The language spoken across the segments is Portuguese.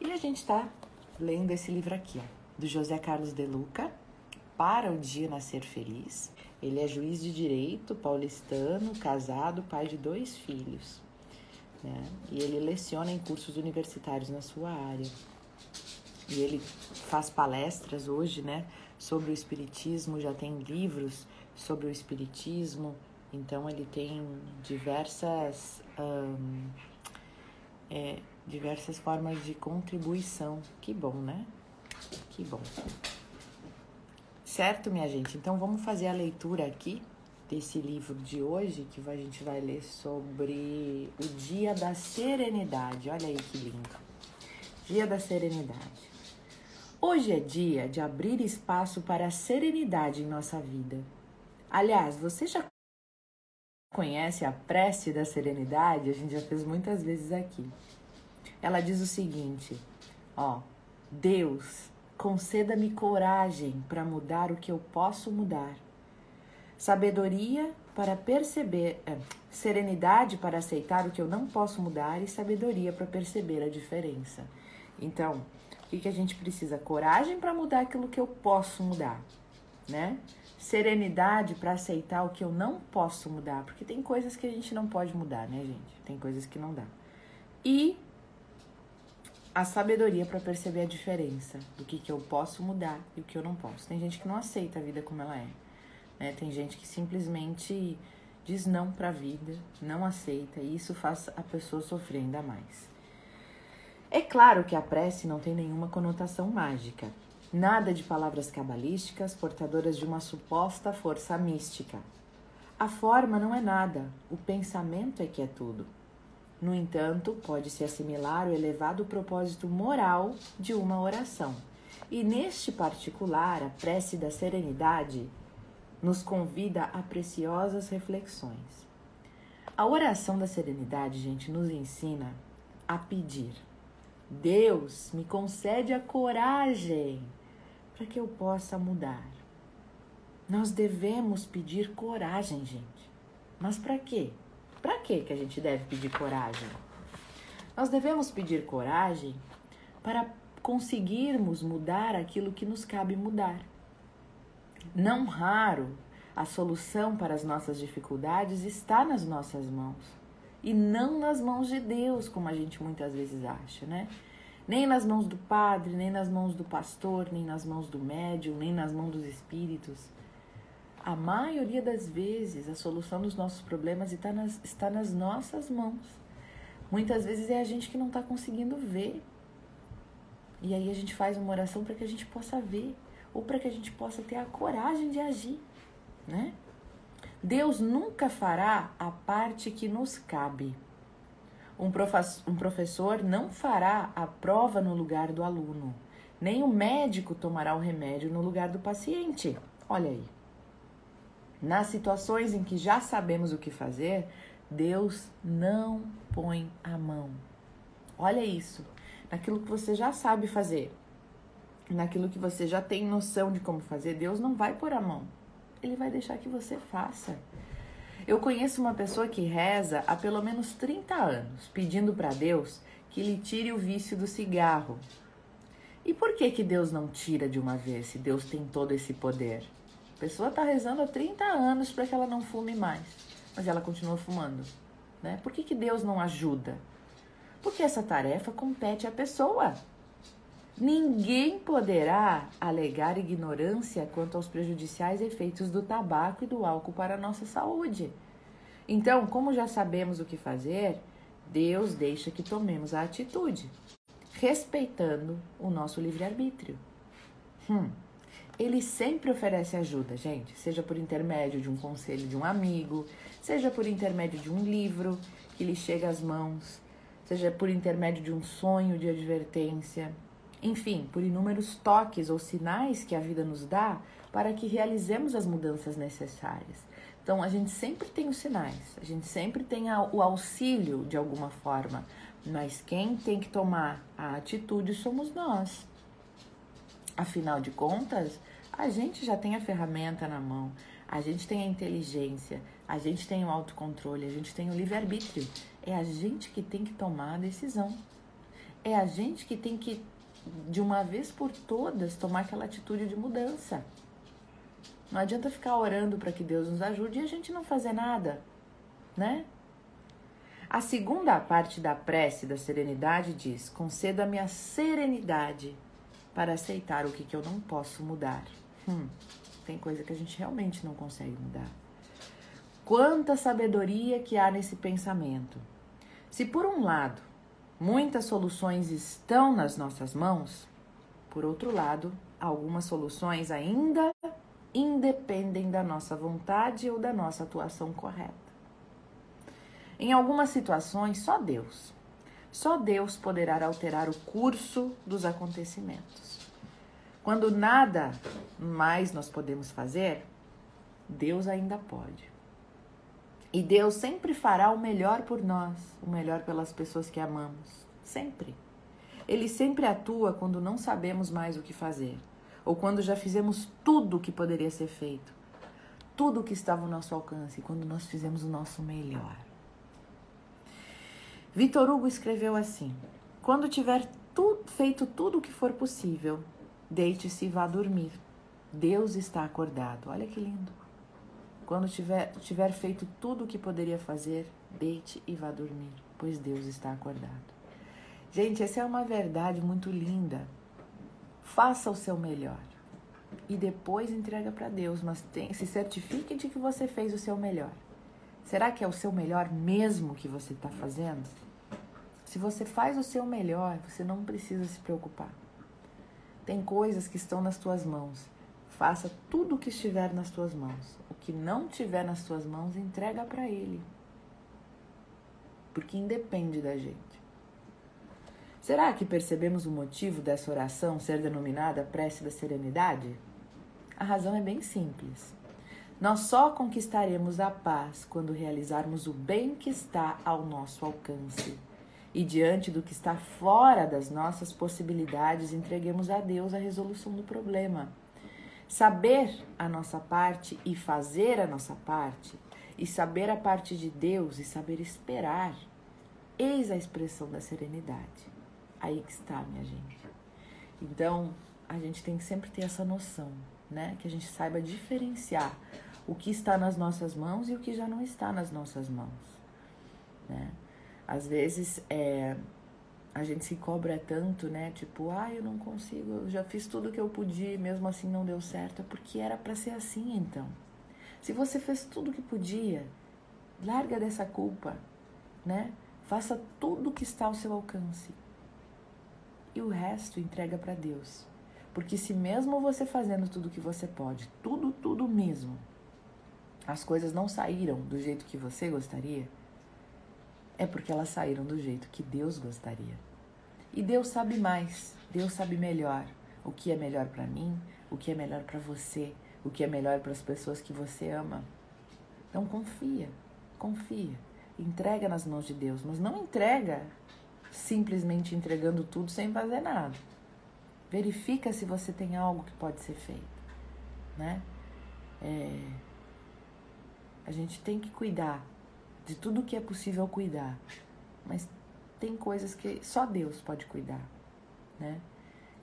E a gente está lendo esse livro aqui, ó, do José Carlos de Luca, Para o Dia Nascer Feliz. Ele é juiz de direito, paulistano, casado, pai de dois filhos. Né? E ele leciona em cursos universitários na sua área. E ele faz palestras hoje, né, sobre o espiritismo, já tem livros sobre o espiritismo, então ele tem diversas é, diversas formas de contribuição. Que bom, né? Que bom. Certo, minha gente? Então vamos fazer a leitura aqui desse livro de hoje, que a gente vai ler sobre o Dia da Serenidade. Olha aí que lindo. Dia da Serenidade. Hoje é dia de abrir espaço para a serenidade em nossa vida. Aliás, você já conhece a prece da serenidade? A gente já fez muitas vezes aqui. Ela diz o seguinte: ó, Deus, conceda-me coragem para mudar o que eu posso mudar, sabedoria para perceber, é, serenidade para aceitar o que eu não posso mudar e sabedoria para perceber a diferença. Então, o que, que a gente precisa? Coragem para mudar aquilo que eu posso mudar, né? Serenidade para aceitar o que eu não posso mudar, porque tem coisas que a gente não pode mudar, né, gente? Tem coisas que não dá. E a sabedoria para perceber a diferença do que, que eu posso mudar e o que eu não posso. Tem gente que não aceita a vida como ela é. Né? Tem gente que simplesmente diz não para a vida, não aceita, e isso faz a pessoa sofrer ainda mais. É claro que a prece não tem nenhuma conotação mágica. Nada de palavras cabalísticas portadoras de uma suposta força mística. A forma não é nada, o pensamento é que é tudo. No entanto, pode-se assimilar o elevado propósito moral de uma oração. E neste particular, a prece da serenidade nos convida a preciosas reflexões. A oração da serenidade, gente, nos ensina a pedir. Deus me concede a coragem para que eu possa mudar. Nós devemos pedir coragem, gente. Mas para quê? Para que que a gente deve pedir coragem? Nós devemos pedir coragem para conseguirmos mudar aquilo que nos cabe mudar. Não raro, a solução para as nossas dificuldades está nas nossas mãos e não nas mãos de Deus, como a gente muitas vezes acha, né? Nem nas mãos do padre, nem nas mãos do pastor, nem nas mãos do médium, nem nas mãos dos espíritos a maioria das vezes a solução dos nossos problemas está nas, está nas nossas mãos. Muitas vezes é a gente que não está conseguindo ver. E aí a gente faz uma oração para que a gente possa ver, ou para que a gente possa ter a coragem de agir, né? Deus nunca fará a parte que nos cabe. Um, um professor não fará a prova no lugar do aluno, nem o médico tomará o remédio no lugar do paciente. Olha aí. Nas situações em que já sabemos o que fazer, Deus não põe a mão. Olha isso. Naquilo que você já sabe fazer, naquilo que você já tem noção de como fazer, Deus não vai pôr a mão. Ele vai deixar que você faça. Eu conheço uma pessoa que reza há pelo menos 30 anos, pedindo para Deus que lhe tire o vício do cigarro. E por que que Deus não tira de uma vez, se Deus tem todo esse poder? A pessoa está rezando há 30 anos para que ela não fume mais, mas ela continua fumando. Né? Por que, que Deus não ajuda? Porque essa tarefa compete à pessoa. Ninguém poderá alegar ignorância quanto aos prejudiciais efeitos do tabaco e do álcool para a nossa saúde. Então, como já sabemos o que fazer, Deus deixa que tomemos a atitude, respeitando o nosso livre-arbítrio. Hum ele sempre oferece ajuda, gente, seja por intermédio de um conselho de um amigo, seja por intermédio de um livro que lhe chega às mãos, seja por intermédio de um sonho de advertência, enfim, por inúmeros toques ou sinais que a vida nos dá para que realizemos as mudanças necessárias. Então, a gente sempre tem os sinais, a gente sempre tem o auxílio de alguma forma, mas quem tem que tomar a atitude somos nós. Afinal de contas, a gente já tem a ferramenta na mão, a gente tem a inteligência, a gente tem o autocontrole, a gente tem o livre-arbítrio. É a gente que tem que tomar a decisão. É a gente que tem que, de uma vez por todas, tomar aquela atitude de mudança. Não adianta ficar orando para que Deus nos ajude e a gente não fazer nada, né? A segunda parte da prece da serenidade diz: conceda-me a serenidade para aceitar o que, que eu não posso mudar. Hum, tem coisa que a gente realmente não consegue mudar. Quanta sabedoria que há nesse pensamento. Se por um lado muitas soluções estão nas nossas mãos, por outro lado, algumas soluções ainda independem da nossa vontade ou da nossa atuação correta. Em algumas situações, só Deus, só Deus poderá alterar o curso dos acontecimentos. Quando nada mais nós podemos fazer, Deus ainda pode. E Deus sempre fará o melhor por nós, o melhor pelas pessoas que amamos. Sempre. Ele sempre atua quando não sabemos mais o que fazer, ou quando já fizemos tudo o que poderia ser feito, tudo o que estava ao nosso alcance, quando nós fizemos o nosso melhor. Vitor Hugo escreveu assim: Quando tiver tu, feito tudo o que for possível, deite-se e vá dormir. Deus está acordado. Olha que lindo. Quando tiver, tiver feito tudo o que poderia fazer, deite e vá dormir, pois Deus está acordado. Gente, essa é uma verdade muito linda. Faça o seu melhor e depois entrega para Deus, mas tem, se certifique de que você fez o seu melhor. Será que é o seu melhor mesmo que você está fazendo? Se você faz o seu melhor, você não precisa se preocupar. Tem coisas que estão nas tuas mãos. Faça tudo o que estiver nas tuas mãos que não tiver nas suas mãos, entrega para Ele. Porque independe da gente. Será que percebemos o motivo dessa oração ser denominada prece da serenidade? A razão é bem simples. Nós só conquistaremos a paz quando realizarmos o bem que está ao nosso alcance. E diante do que está fora das nossas possibilidades, entreguemos a Deus a resolução do problema Saber a nossa parte e fazer a nossa parte, e saber a parte de Deus e saber esperar, eis a expressão da serenidade. Aí que está, minha gente. Então, a gente tem que sempre ter essa noção, né? Que a gente saiba diferenciar o que está nas nossas mãos e o que já não está nas nossas mãos, né? Às vezes, é, a gente se cobra tanto, né? Tipo, ah, eu não consigo, eu já fiz tudo que eu podia, mesmo assim não deu certo, é porque era para ser assim, então. Se você fez tudo que podia, larga dessa culpa, né? Faça tudo que está ao seu alcance. E o resto entrega para Deus. Porque se mesmo você fazendo tudo que você pode, tudo, tudo mesmo, as coisas não saíram do jeito que você gostaria, é porque elas saíram do jeito que Deus gostaria. E Deus sabe mais, Deus sabe melhor o que é melhor para mim, o que é melhor para você, o que é melhor para as pessoas que você ama. Então confia, confia, entrega nas mãos de Deus, mas não entrega simplesmente entregando tudo sem fazer nada. Verifica se você tem algo que pode ser feito, né? É, a gente tem que cuidar de tudo que é possível cuidar, mas tem coisas que só Deus pode cuidar, né?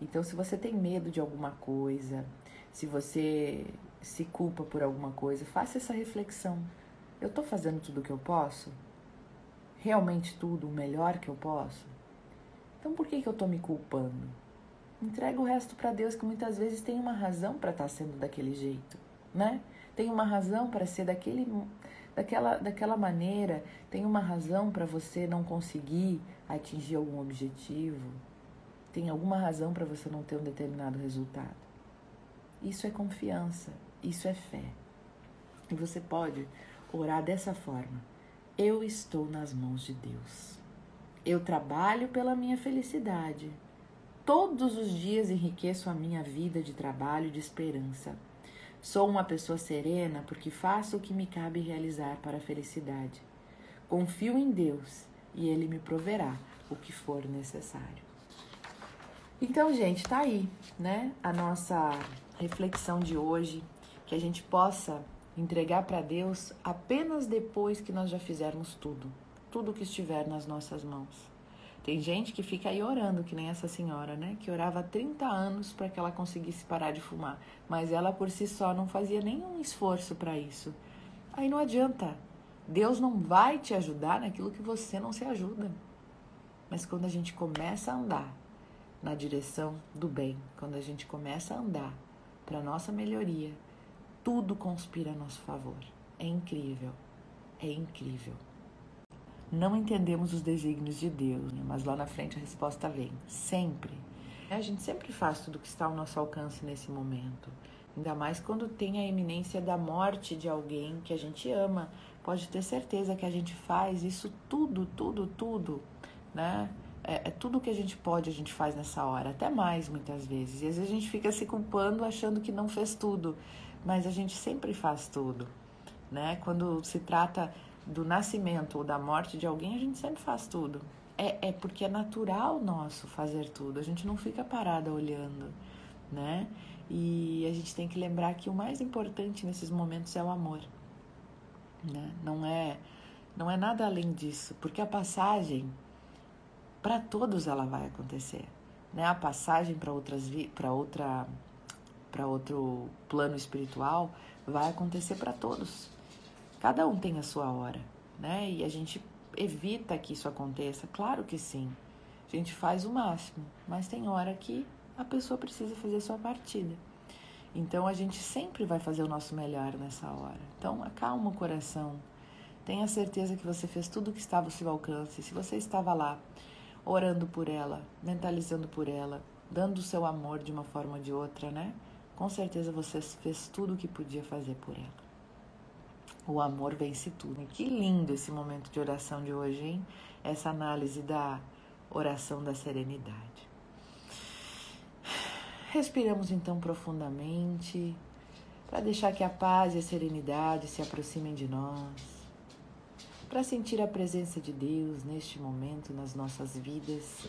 Então, se você tem medo de alguma coisa, se você se culpa por alguma coisa, faça essa reflexão. Eu estou fazendo tudo o que eu posso? Realmente tudo, o melhor que eu posso? Então, por que, que eu estou me culpando? Entrega o resto para Deus, que muitas vezes tem uma razão para estar tá sendo daquele jeito, né? Tem uma razão para ser daquele daquela, daquela maneira, tem uma razão para você não conseguir atingir algum objetivo, tem alguma razão para você não ter um determinado resultado. Isso é confiança, isso é fé. E você pode orar dessa forma: Eu estou nas mãos de Deus. Eu trabalho pela minha felicidade. Todos os dias enriqueço a minha vida de trabalho e de esperança. Sou uma pessoa serena porque faço o que me cabe realizar para a felicidade. Confio em Deus e Ele me proverá o que for necessário. Então, gente, tá aí, né? A nossa reflexão de hoje, que a gente possa entregar para Deus apenas depois que nós já fizermos tudo, tudo que estiver nas nossas mãos. Tem gente que fica aí orando, que nem essa senhora, né? Que orava há 30 anos para que ela conseguisse parar de fumar. Mas ela por si só não fazia nenhum esforço para isso. Aí não adianta. Deus não vai te ajudar naquilo que você não se ajuda. Mas quando a gente começa a andar na direção do bem, quando a gente começa a andar para nossa melhoria, tudo conspira a nosso favor. É incrível. É incrível. Não entendemos os desígnios de Deus, né? mas lá na frente a resposta vem. Sempre. A gente sempre faz tudo que está ao nosso alcance nesse momento. Ainda mais quando tem a iminência da morte de alguém que a gente ama. Pode ter certeza que a gente faz isso tudo, tudo, tudo, né? É, é, tudo que a gente pode, a gente faz nessa hora, até mais muitas vezes. E às vezes a gente fica se culpando achando que não fez tudo, mas a gente sempre faz tudo, né? Quando se trata do nascimento ou da morte de alguém, a gente sempre faz tudo. É, é porque é natural nosso fazer tudo, a gente não fica parada olhando, né? E a gente tem que lembrar que o mais importante nesses momentos é o amor, né? Não é, não é nada além disso, porque a passagem para todos ela vai acontecer, né? A passagem para outras para outra para outro plano espiritual vai acontecer para todos. Cada um tem a sua hora, né? E a gente evita que isso aconteça, claro que sim. A gente faz o máximo, mas tem hora que a pessoa precisa fazer sua partida. Então a gente sempre vai fazer o nosso melhor nessa hora. Então acalma o coração. Tenha certeza que você fez tudo o que estava ao seu alcance. Se você estava lá orando por ela, mentalizando por ela, dando o seu amor de uma forma ou de outra, né? Com certeza você fez tudo o que podia fazer por ela. O amor vence tudo. Que lindo esse momento de oração de hoje, hein? Essa análise da oração da serenidade. Respiramos então profundamente para deixar que a paz e a serenidade se aproximem de nós, para sentir a presença de Deus neste momento nas nossas vidas,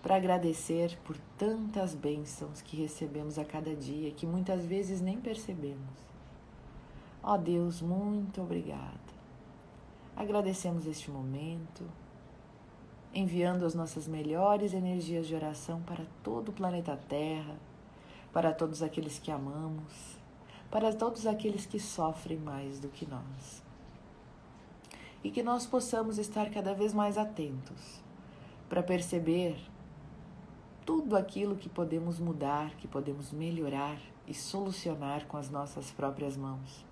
para agradecer por tantas bênçãos que recebemos a cada dia que muitas vezes nem percebemos Ó oh Deus, muito obrigada. Agradecemos este momento, enviando as nossas melhores energias de oração para todo o planeta Terra, para todos aqueles que amamos, para todos aqueles que sofrem mais do que nós. E que nós possamos estar cada vez mais atentos para perceber tudo aquilo que podemos mudar, que podemos melhorar e solucionar com as nossas próprias mãos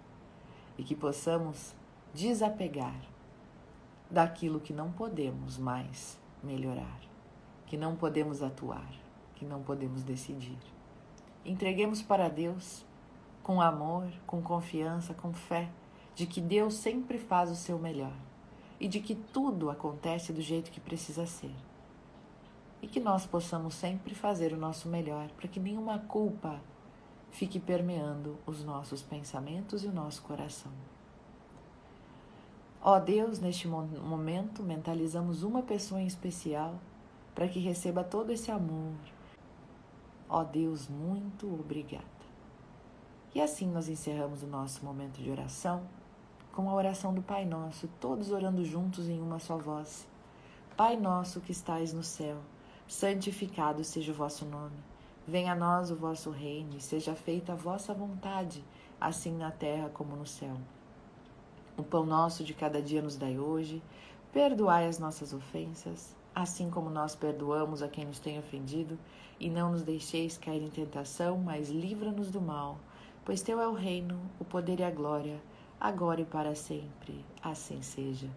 e que possamos desapegar daquilo que não podemos mais melhorar, que não podemos atuar, que não podemos decidir. Entreguemos para Deus com amor, com confiança, com fé de que Deus sempre faz o seu melhor e de que tudo acontece do jeito que precisa ser. E que nós possamos sempre fazer o nosso melhor para que nenhuma culpa fique permeando os nossos pensamentos e o nosso coração. Ó Deus, neste momento mentalizamos uma pessoa em especial para que receba todo esse amor. Ó Deus, muito obrigada. E assim nós encerramos o nosso momento de oração com a oração do Pai Nosso, todos orando juntos em uma só voz. Pai nosso que estais no céu, santificado seja o vosso nome. Venha a nós o vosso reino e seja feita a vossa vontade, assim na terra como no céu. O pão nosso de cada dia nos dai hoje, perdoai as nossas ofensas, assim como nós perdoamos a quem nos tem ofendido, e não nos deixeis cair em tentação, mas livra-nos do mal, pois teu é o reino, o poder e a glória, agora e para sempre. Assim seja.